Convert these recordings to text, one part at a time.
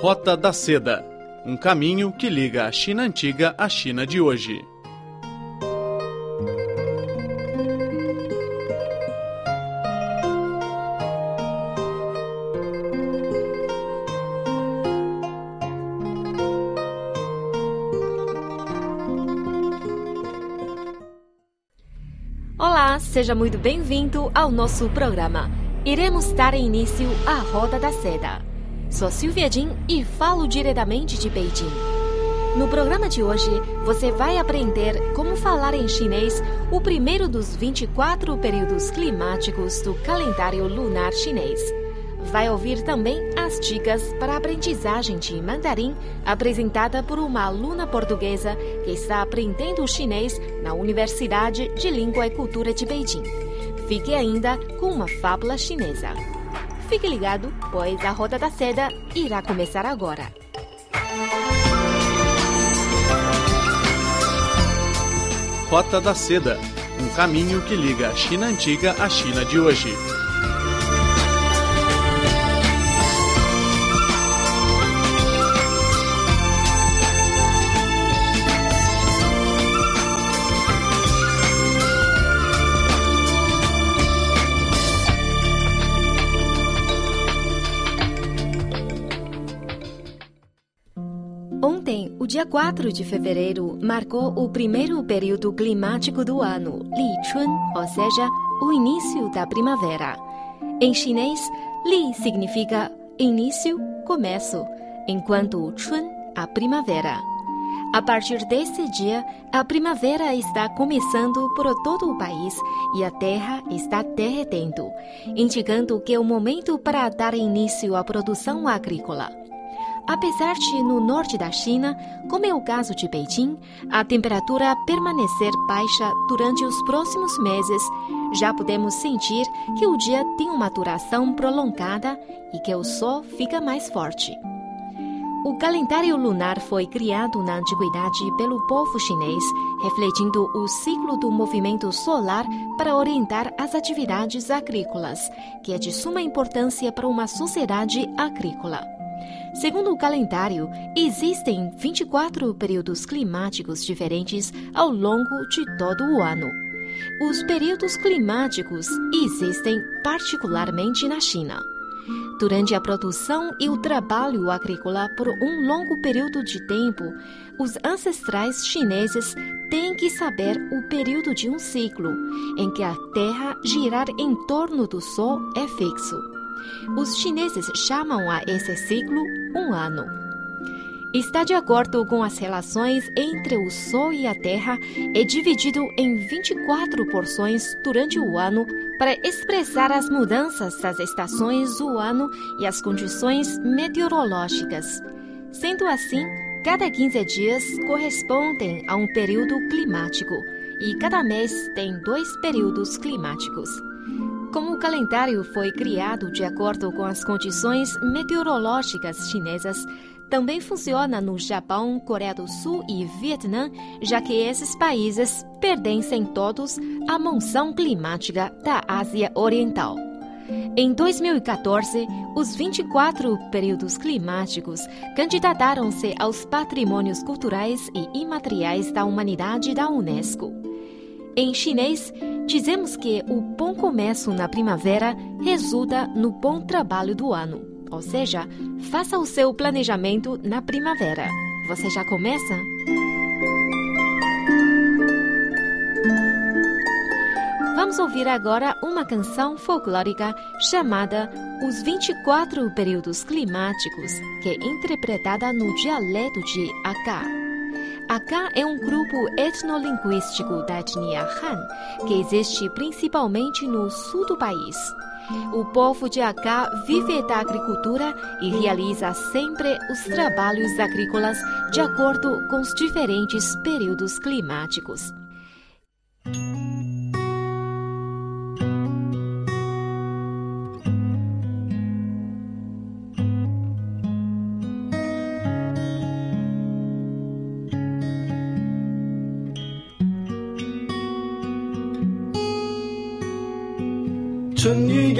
Rota da Seda um caminho que liga a China antiga à China de hoje. Olá, seja muito bem-vindo ao nosso programa. Iremos dar início à Roda da Seda. Sou Silvia Jin e falo diretamente de Beijing. No programa de hoje, você vai aprender como falar em chinês o primeiro dos 24 períodos climáticos do calendário lunar chinês. Vai ouvir também as dicas para a aprendizagem de mandarim apresentada por uma aluna portuguesa que está aprendendo chinês na Universidade de Língua e Cultura de Beijing. Fique ainda com uma fábula chinesa. Fique ligado, pois a Roda da Seda irá começar agora. Rota da Seda um caminho que liga a China antiga à China de hoje. Dia 4 de fevereiro, marcou o primeiro período climático do ano, Li Chun, ou seja, o início da primavera. Em chinês, Li significa início, começo, enquanto Chun, a primavera. A partir desse dia, a primavera está começando por todo o país e a terra está derretendo, indicando que é o momento para dar início à produção agrícola. Apesar de no norte da China, como é o caso de Beijing, a temperatura permanecer baixa durante os próximos meses, já podemos sentir que o dia tem uma duração prolongada e que o sol fica mais forte. O calendário lunar foi criado na antiguidade pelo povo chinês, refletindo o ciclo do movimento solar para orientar as atividades agrícolas, que é de suma importância para uma sociedade agrícola. Segundo o calendário, existem 24 períodos climáticos diferentes ao longo de todo o ano. Os períodos climáticos existem particularmente na China. Durante a produção e o trabalho agrícola por um longo período de tempo, os ancestrais chineses têm que saber o período de um ciclo, em que a Terra girar em torno do Sol é fixo. Os chineses chamam a esse ciclo um ano. Está de acordo com as relações entre o Sol e a Terra, é dividido em 24 porções durante o ano para expressar as mudanças das estações do ano e as condições meteorológicas. Sendo assim, cada 15 dias correspondem a um período climático e cada mês tem dois períodos climáticos. Como o calendário foi criado de acordo com as condições meteorológicas chinesas, também funciona no Japão, Coreia do Sul e Vietnã, já que esses países pertencem todos à monção climática da Ásia Oriental. Em 2014, os 24 períodos climáticos candidataram-se aos patrimônios culturais e imateriais da humanidade da Unesco. Em chinês, dizemos que o bom começo na primavera resulta no bom trabalho do ano. Ou seja, faça o seu planejamento na primavera. Você já começa? Vamos ouvir agora uma canção folclórica chamada Os 24 Períodos Climáticos, que é interpretada no dialeto de Acá. Acá é um grupo etnolinguístico da etnia Han, que existe principalmente no sul do país. O povo de Acá vive da agricultura e realiza sempre os trabalhos agrícolas de acordo com os diferentes períodos climáticos.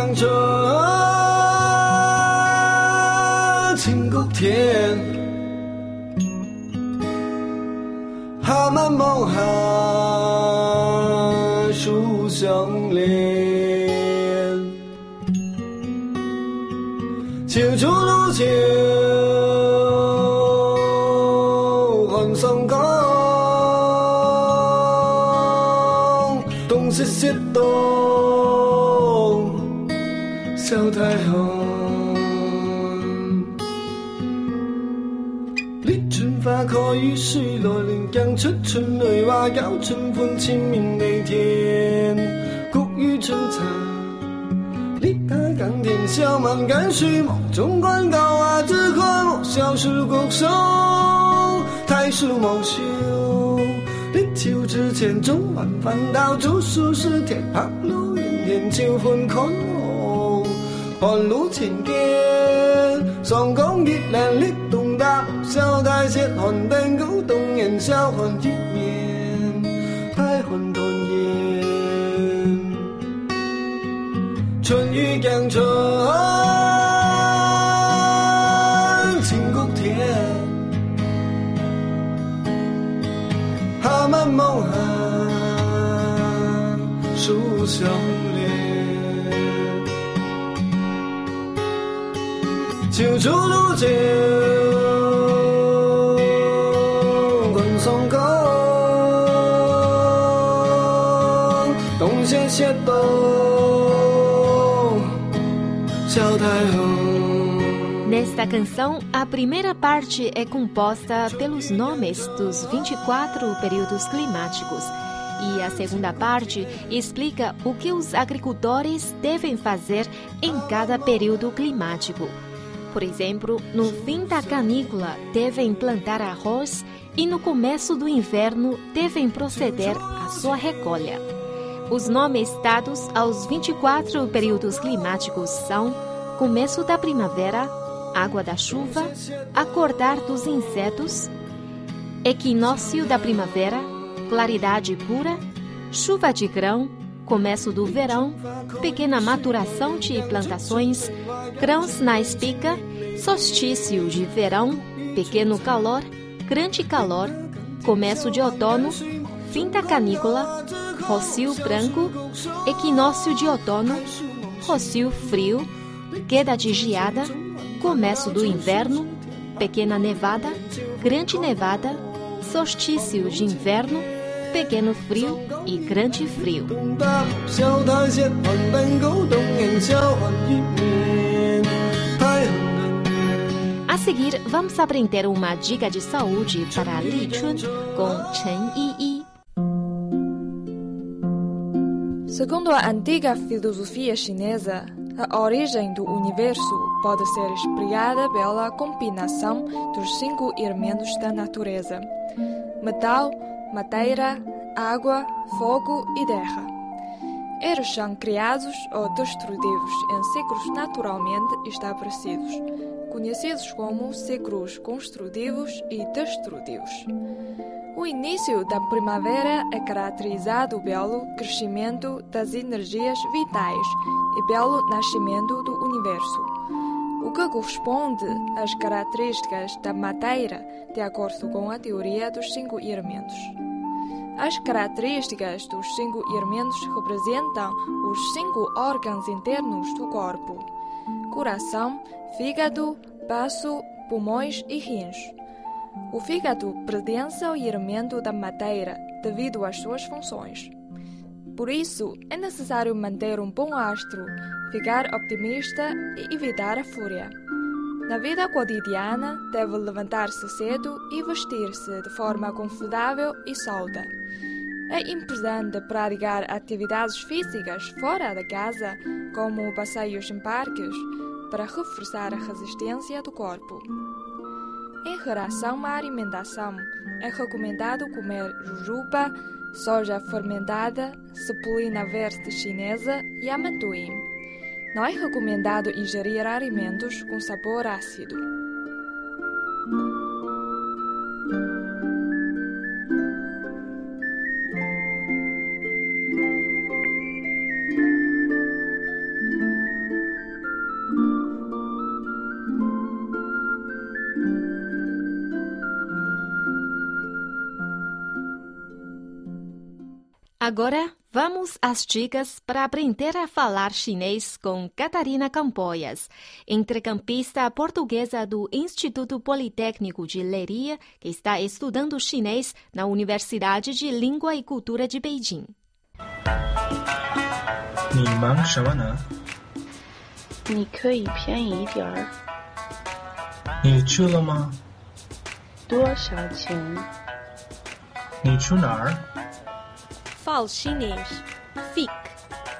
想着晴空天，好梦梦寒树相连，青竹路前。雨水来临，更出春雷，花有春分，清明那天谷雨春茶，立夏耕田，小满甘水满，中满高瓦，子午小暑谷熟，大暑芒秀，立秋之前种晚翻到，处暑时田白露，严秋分看露，寒露晴天，霜降月亮立冬。笑谈偕寒，蛋糕动人；笑寒一面，爱恨多。春雨江春，清谷天。他们梦寒，树相连，秋竹露结。Nesta canção, a primeira parte é composta pelos nomes dos 24 períodos climáticos e a segunda parte explica o que os agricultores devem fazer em cada período climático. Por exemplo, no fim da canícula devem plantar arroz e no começo do inverno devem proceder à sua recolha. Os nomes dados aos 24 períodos climáticos são começo da primavera, água da chuva, acordar dos insetos, equinócio da primavera, claridade pura, chuva de grão, começo do verão, pequena maturação de plantações, grãos na espiga, solstício de verão, pequeno calor, grande calor, começo de outono, fim da canícula, rocio branco, equinócio de outono, rocio frio, queda de geada, começo do inverno, pequena nevada, grande nevada, solstício de inverno, pequeno frio e grande frio. A seguir, vamos aprender uma dica de saúde para Li Chun com Chen Yi. Segundo a antiga filosofia chinesa, a origem do universo pode ser explicada pela combinação dos cinco elementos da natureza: metal, madeira, água, fogo e terra. Eles são criados ou destrutivos em ciclos naturalmente estabelecidos, conhecidos como ciclos construtivos e destrutivos. O início da primavera é caracterizado pelo crescimento das energias vitais e pelo nascimento do universo, o que corresponde às características da matéria de acordo com a teoria dos cinco elementos. As características dos cinco elementos representam os cinco órgãos internos do corpo: coração, fígado, baço, pulmões e rins. O fígado pertence ao elemento da madeira devido às suas funções. Por isso, é necessário manter um bom astro, ficar optimista e evitar a fúria. Na vida cotidiana, deve levantar-se cedo e vestir-se de forma confortável e solta. É importante praticar atividades físicas fora da casa, como passeios em parques, para reforçar a resistência do corpo. Em relação à alimentação, é recomendado comer jujuba, soja fermentada, cepulina verde chinesa e amendoim. Não é recomendado ingerir alimentos com sabor ácido. Agora, vamos às dicas para aprender a falar chinês com Catarina Campoias, entrecampista portuguesa do Instituto Politécnico de Leiria, que está estudando chinês na Universidade de Língua e Cultura de Beijing. 你 fale chinês. Fique,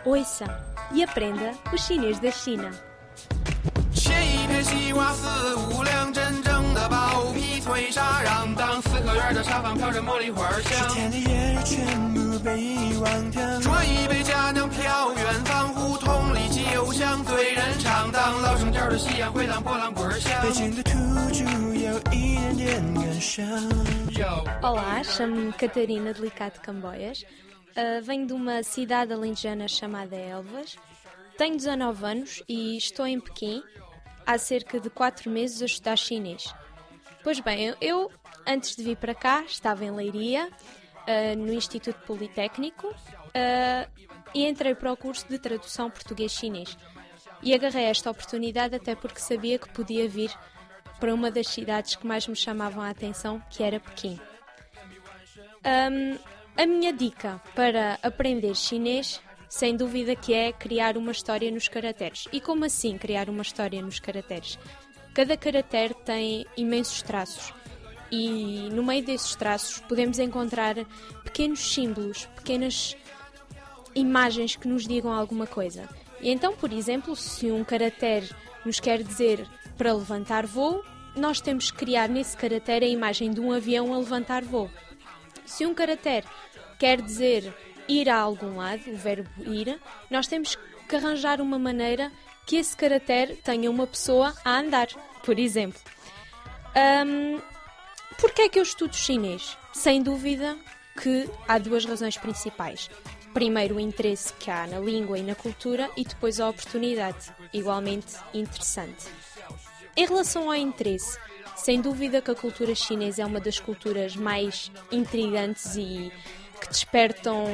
ouça e aprenda o chinês da China. Olá, chamo-me Catarina Delicado Camboias. Uh, venho de uma cidade alentejana chamada Elvas. Tenho 19 anos e estou em Pequim há cerca de 4 meses a estudar chinês. Pois bem, eu, antes de vir para cá estava em Leiria, uh, no Instituto Politécnico, uh, e entrei para o curso de tradução português-chinês. E agarrei esta oportunidade até porque sabia que podia vir para uma das cidades que mais me chamavam a atenção, que era Pequim. Um, a minha dica para aprender chinês, sem dúvida que é criar uma história nos caracteres. E como assim criar uma história nos caracteres? Cada caractere tem imensos traços. E no meio desses traços podemos encontrar pequenos símbolos, pequenas imagens que nos digam alguma coisa. E então, por exemplo, se um caractere nos quer dizer para levantar voo, nós temos que criar nesse caractere a imagem de um avião a levantar voo. Se um caractere quer dizer ir a algum lado, o verbo ir, nós temos que arranjar uma maneira que esse caractere tenha uma pessoa a andar, por exemplo. Um, Porquê é que eu estudo chinês? Sem dúvida que há duas razões principais. Primeiro, o interesse que há na língua e na cultura, e depois a oportunidade, igualmente interessante. Em relação ao interesse, sem dúvida que a cultura chinesa é uma das culturas mais intrigantes e que despertam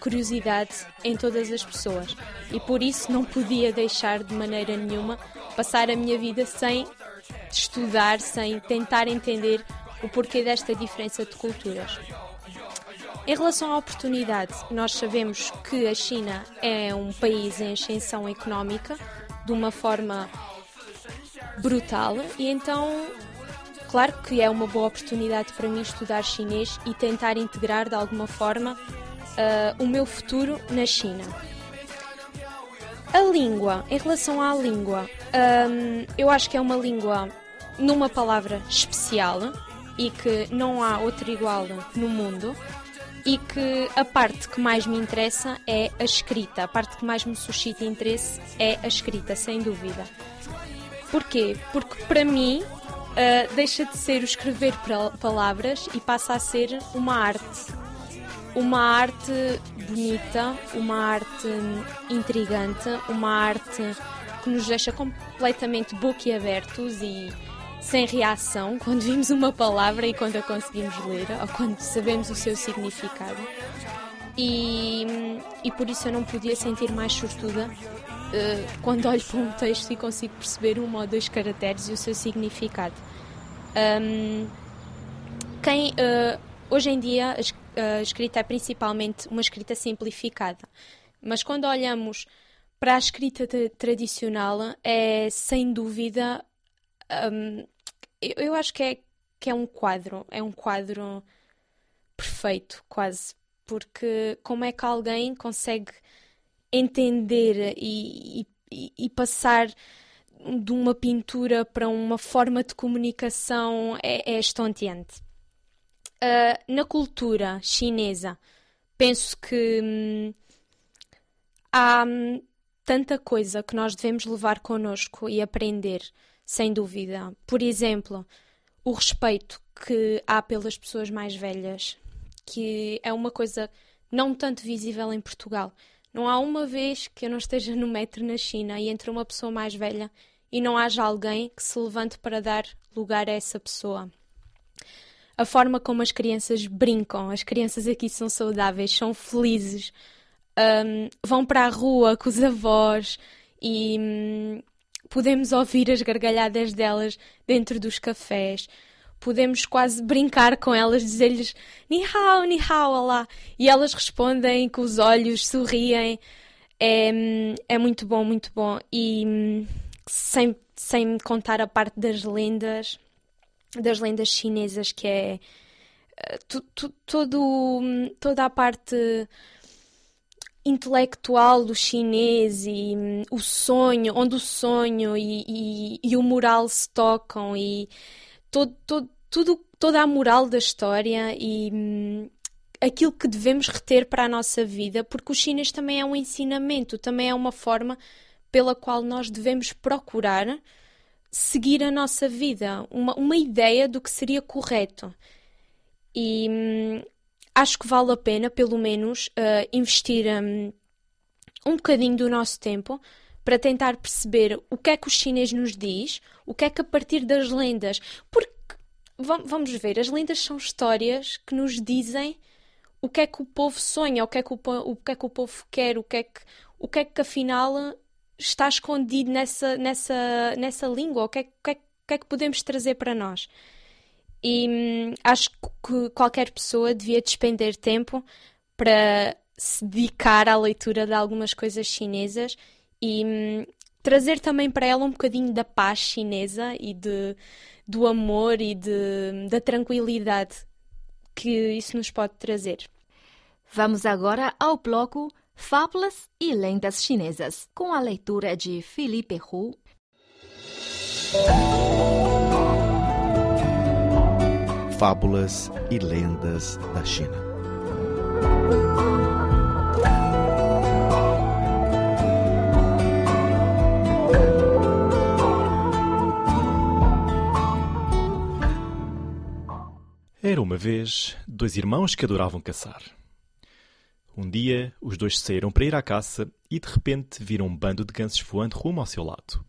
curiosidade em todas as pessoas. E por isso não podia deixar de maneira nenhuma passar a minha vida sem estudar, sem tentar entender o porquê desta diferença de culturas. Em relação à oportunidade, nós sabemos que a China é um país em ascensão económica de uma forma brutal e então, claro que é uma boa oportunidade para mim estudar chinês e tentar integrar de alguma forma uh, o meu futuro na China. A língua, em relação à língua, um, eu acho que é uma língua numa palavra especial e que não há outra igual no mundo e que a parte que mais me interessa é a escrita, a parte que mais me suscita interesse é a escrita, sem dúvida. Porquê? Porque para mim uh, deixa de ser o escrever palavras e passa a ser uma arte. Uma arte bonita, uma arte intrigante, uma arte que nos deixa completamente boquiabertos e sem reação quando vimos uma palavra e quando a conseguimos ler ou quando sabemos o seu significado. E, e por isso eu não podia sentir mais sortuda uh, quando olho para um texto e consigo perceber um ou dois caracteres e o seu significado. Um, quem, uh, hoje em dia a escrita é principalmente uma escrita simplificada, mas quando olhamos para a escrita tradicional é sem dúvida um, eu, eu acho que é, que é um quadro, é um quadro perfeito, quase, porque como é que alguém consegue entender e, e, e passar de uma pintura para uma forma de comunicação é, é estonteante. Uh, na cultura chinesa, penso que hum, há hum, tanta coisa que nós devemos levar connosco e aprender sem dúvida. Por exemplo, o respeito que há pelas pessoas mais velhas, que é uma coisa não tanto visível em Portugal. Não há uma vez que eu não esteja no metro na China e entre uma pessoa mais velha e não haja alguém que se levante para dar lugar a essa pessoa. a forma como as crianças brincam. As crianças aqui são saudáveis, são felizes, um, vão para a rua com os avós e hum, podemos ouvir as gargalhadas delas dentro dos cafés. Podemos quase brincar com elas, dizer-lhes ni hao, ni hao, olá. E elas respondem com os olhos, sorriem. É, é muito bom, muito bom. E sem, sem contar a parte das lendas, das lendas chinesas, que é eh, tu, tu, todo, toda a parte intelectual do chinês e hum, o sonho, onde o sonho e, e, e o moral se tocam e todo, todo, tudo, toda a moral da história e hum, aquilo que devemos reter para a nossa vida, porque o chinês também é um ensinamento, também é uma forma pela qual nós devemos procurar seguir a nossa vida, uma, uma ideia do que seria correto. E hum, acho que vale a pena, pelo menos, uh, investir um, um bocadinho do nosso tempo para tentar perceber o que é que o chinês nos diz, o que é que a partir das lendas. Porque, vamos ver, as lendas são histórias que nos dizem o que é que o povo sonha, o que é que o, o, que é que o povo quer, o que é que, o que, é que afinal está escondido nessa, nessa, nessa língua, o que, é, o, que é, o que é que podemos trazer para nós. E hum, acho que qualquer pessoa devia despender tempo para se dedicar à leitura de algumas coisas chinesas e hum, trazer também para ela um bocadinho da paz chinesa e de, do amor e de, da tranquilidade que isso nos pode trazer. Vamos agora ao bloco Fábulas e Lendas Chinesas, com a leitura de Felipe Hu. Fábulas e lendas da China. Uma vez dois irmãos que adoravam caçar. Um dia, os dois saíram para ir à caça e de repente viram um bando de gansos voando rumo ao seu lado.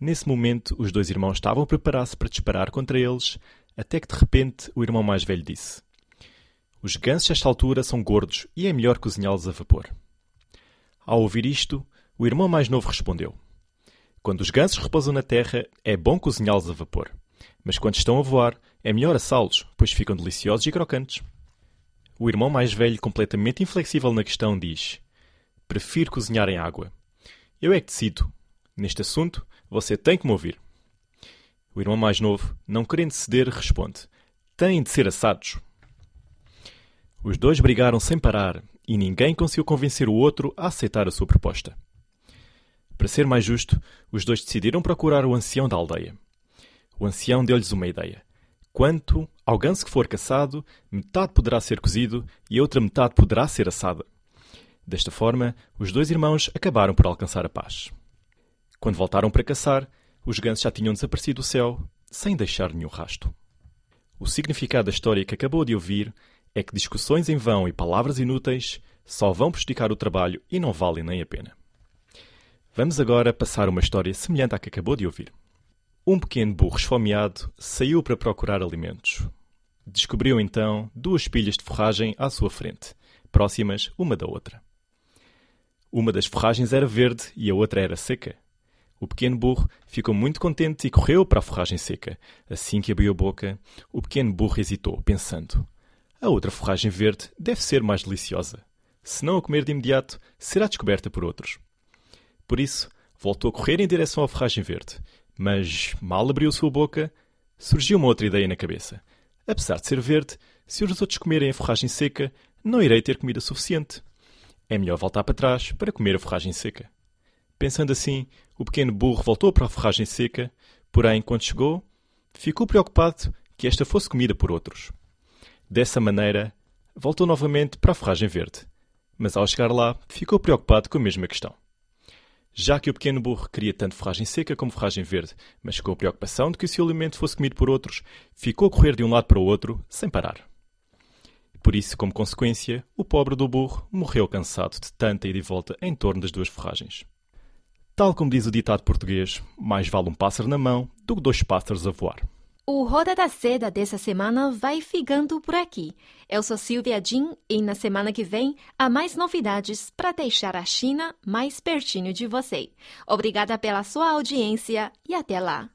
Nesse momento, os dois irmãos estavam a preparar-se para disparar contra eles até que de repente o irmão mais velho disse: Os gansos, a esta altura, são gordos e é melhor cozinhá-los a vapor. Ao ouvir isto, o irmão mais novo respondeu: Quando os gansos repousam na terra, é bom cozinhá-los a vapor. Mas quando estão a voar, é melhor assá-los, pois ficam deliciosos e crocantes. O irmão mais velho, completamente inflexível na questão, diz: Prefiro cozinhar em água. Eu é que decido. Neste assunto, você tem que me ouvir. O irmão mais novo, não querendo ceder, responde: Têm de ser assados. Os dois brigaram sem parar e ninguém conseguiu convencer o outro a aceitar a sua proposta. Para ser mais justo, os dois decidiram procurar o ancião da aldeia. O ancião deu-lhes uma ideia. Quanto ao ganso que for caçado, metade poderá ser cozido e a outra metade poderá ser assada. Desta forma, os dois irmãos acabaram por alcançar a paz. Quando voltaram para caçar, os gansos já tinham desaparecido do céu, sem deixar nenhum rasto. O significado da história que acabou de ouvir é que discussões em vão e palavras inúteis só vão prejudicar o trabalho e não valem nem a pena. Vamos agora passar uma história semelhante à que acabou de ouvir. Um pequeno burro esfomeado saiu para procurar alimentos. Descobriu então duas pilhas de forragem à sua frente, próximas uma da outra. Uma das forragens era verde e a outra era seca. O pequeno burro ficou muito contente e correu para a forragem seca. Assim que abriu a boca, o pequeno burro hesitou, pensando: A outra forragem verde deve ser mais deliciosa. Se não a comer de imediato, será descoberta por outros. Por isso, voltou a correr em direção à forragem verde. Mas, mal abriu sua boca, surgiu uma outra ideia na cabeça. Apesar de ser verde, se os outros comerem a forragem seca, não irei ter comida suficiente. É melhor voltar para trás para comer a forragem seca. Pensando assim, o pequeno burro voltou para a ferragem seca, porém, quando chegou, ficou preocupado que esta fosse comida por outros. Dessa maneira, voltou novamente para a ferragem verde, mas ao chegar lá, ficou preocupado com a mesma questão. Já que o pequeno burro queria tanto ferragem seca como ferragem verde, mas com a preocupação de que o seu alimento fosse comido por outros, ficou a correr de um lado para o outro, sem parar. Por isso, como consequência, o pobre do burro morreu cansado de tanta ida e volta em torno das duas ferragens. Tal como diz o ditado português, mais vale um pássaro na mão do que dois pássaros a voar. O Roda da Seda dessa semana vai ficando por aqui. Eu sou Silvia Jin e na semana que vem há mais novidades para deixar a China mais pertinho de você. Obrigada pela sua audiência e até lá.